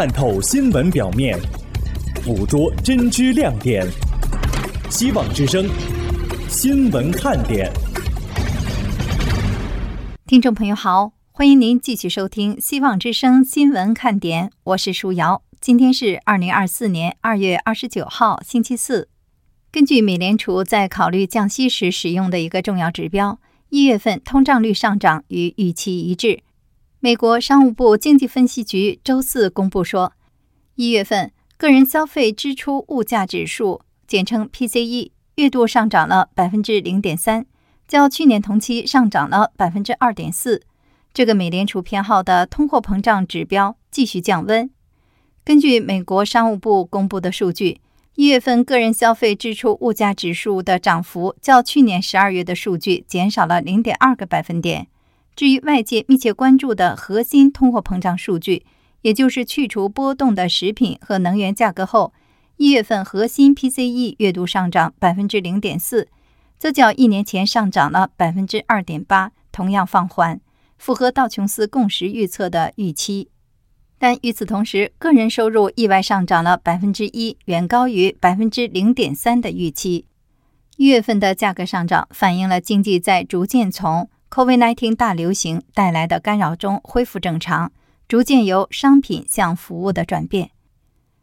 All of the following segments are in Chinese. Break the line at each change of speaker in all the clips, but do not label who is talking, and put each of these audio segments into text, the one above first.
看透新闻表面，捕捉真知亮点。希望之声，新闻看点。
听众朋友好，欢迎您继续收听《希望之声》新闻看点，我是舒瑶。今天是二零二四年二月二十九号，星期四。根据美联储在考虑降息时使用的一个重要指标，一月份通胀率上涨与预期一致。美国商务部经济分析局周四公布说，一月份个人消费支出物价指数。简称 PCE 月度上涨了百分之零点三，较去年同期上涨了百分之二点四。这个美联储偏好的通货膨胀指标继续降温。根据美国商务部公布的数据，一月份个人消费支出物价指数的涨幅较去年十二月的数据减少了零点二个百分点。至于外界密切关注的核心通货膨胀数据，也就是去除波动的食品和能源价格后。一月份核心 PCE 月度上涨百分之零点四，则较一年前上涨了百分之二点八，同样放缓，符合道琼斯共识预测的预期。但与此同时，个人收入意外上涨了百分之一，远高于百分之零点三的预期。一月份的价格上涨反映了经济在逐渐从 COVID-19 大流行带来的干扰中恢复正常，逐渐由商品向服务的转变。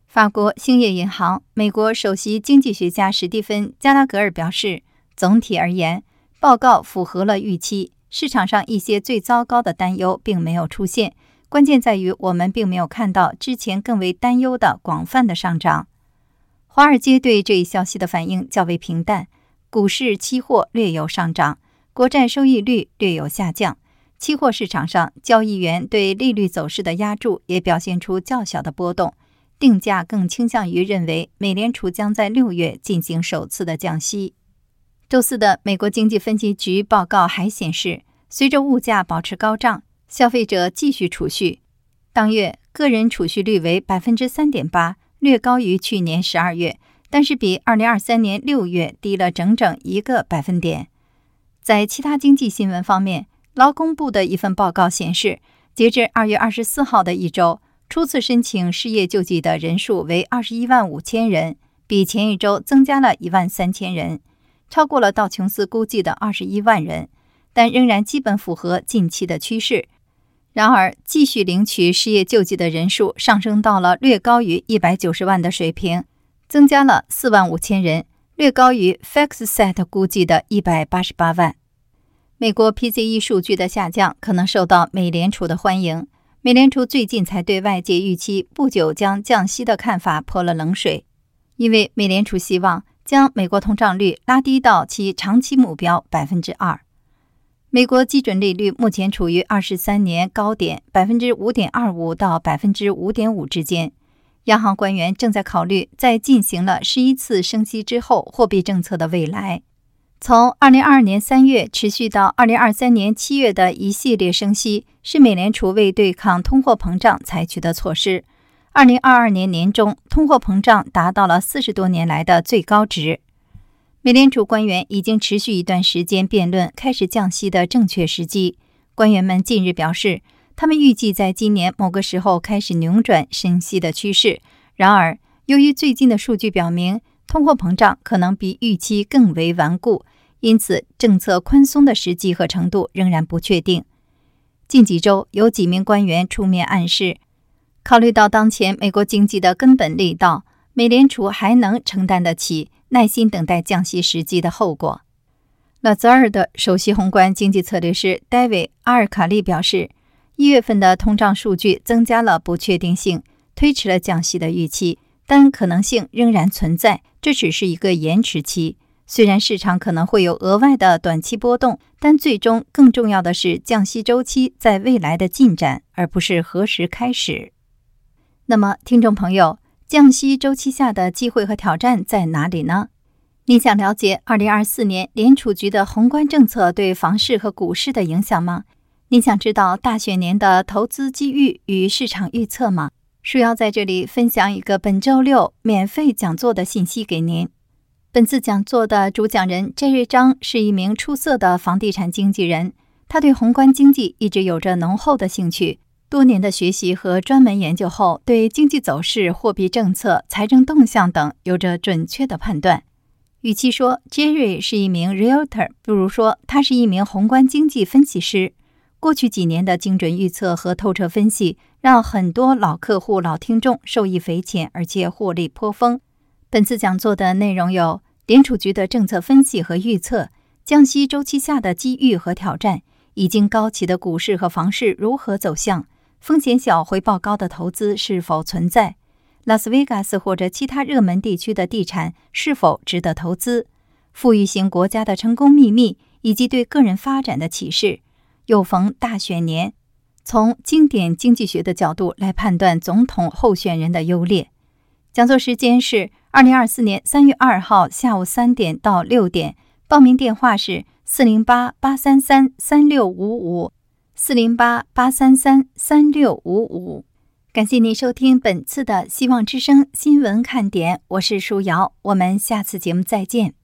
法国兴业银行美国首席经济学家史蒂芬·加拉格尔表示，总体而言，报告符合了预期。市场上一些最糟糕的担忧并没有出现，关键在于我们并没有看到之前更为担忧的广泛的上涨。华尔街对这一消息的反应较为平淡，股市期货略有上涨，国债收益率略有下降。期货市场上，交易员对利率走势的压注也表现出较小的波动。定价更倾向于认为美联储将在六月进行首次的降息。周四的美国经济分析局报告还显示，随着物价保持高涨，消费者继续储蓄。当月个人储蓄率为百分之三点八，略高于去年十二月，但是比二零二三年六月低了整整一个百分点。在其他经济新闻方面，劳工部的一份报告显示，截至二月二十四号的一周。初次申请失业救济的人数为二十一万五千人，比前一周增加了一万三千人，超过了道琼斯估计的二十一万人，但仍然基本符合近期的趋势。然而，继续领取失业救济的人数上升到了略高于一百九十万的水平，增加了四万五千人，略高于 FactSet 估计的一百八十八万。美国 PCE 数据的下降可能受到美联储的欢迎。美联储最近才对外界预期不久将降息的看法泼了冷水，因为美联储希望将美国通胀率拉低到其长期目标百分之二。美国基准利率目前处于二十三年高点百分之五点二五到百分之五点五之间。央行官员正在考虑在进行了十一次升息之后货币政策的未来。从二零二二年三月持续到二零二三年七月的一系列升息，是美联储为对抗通货膨胀采取的措施。二零二二年年中，通货膨胀达到了四十多年来的最高值。美联储官员已经持续一段时间辩论开始降息的正确时机。官员们近日表示，他们预计在今年某个时候开始扭转升息的趋势。然而，由于最近的数据表明，通货膨胀可能比预期更为顽固，因此政策宽松的时机和程度仍然不确定。近几周，有几名官员出面暗示，考虑到当前美国经济的根本力道，美联储还能承担得起耐心等待降息时机的后果。拉泽尔的首席宏观经济策略师戴维·阿尔卡利表示，一月份的通胀数据增加了不确定性，推迟了降息的预期。但可能性仍然存在，这只是一个延迟期。虽然市场可能会有额外的短期波动，但最终更重要的是降息周期在未来的进展，而不是何时开始。那么，听众朋友，降息周期下的机会和挑战在哪里呢？你想了解2024年联储局的宏观政策对房市和股市的影响吗？你想知道大选年的投资机遇与市场预测吗？树要在这里分享一个本周六免费讲座的信息给您。本次讲座的主讲人 Jerry 张是一名出色的房地产经纪人，他对宏观经济一直有着浓厚的兴趣。多年的学习和专门研究后，对经济走势、货币政策、财政动向等有着准确的判断。与其说 Jerry 是一名 realtor，不如说他是一名宏观经济分析师。过去几年的精准预测和透彻分析，让很多老客户、老听众受益匪浅，而且获利颇丰。本次讲座的内容有联储局的政策分析和预测，降息周期下的机遇和挑战，已经高企的股市和房市如何走向。风险小、回报高的投资是否存在？拉斯维加斯或者其他热门地区的地产是否值得投资？富裕型国家的成功秘密以及对个人发展的启示。又逢大选年，从经典经济学的角度来判断总统候选人的优劣。讲座时间是二零二四年三月二号下午三点到六点。报名电话是四零八八三三三六五五。四零八八三三三六五五，感谢您收听本次的希望之声新闻看点，我是舒瑶，我们下次节目再见。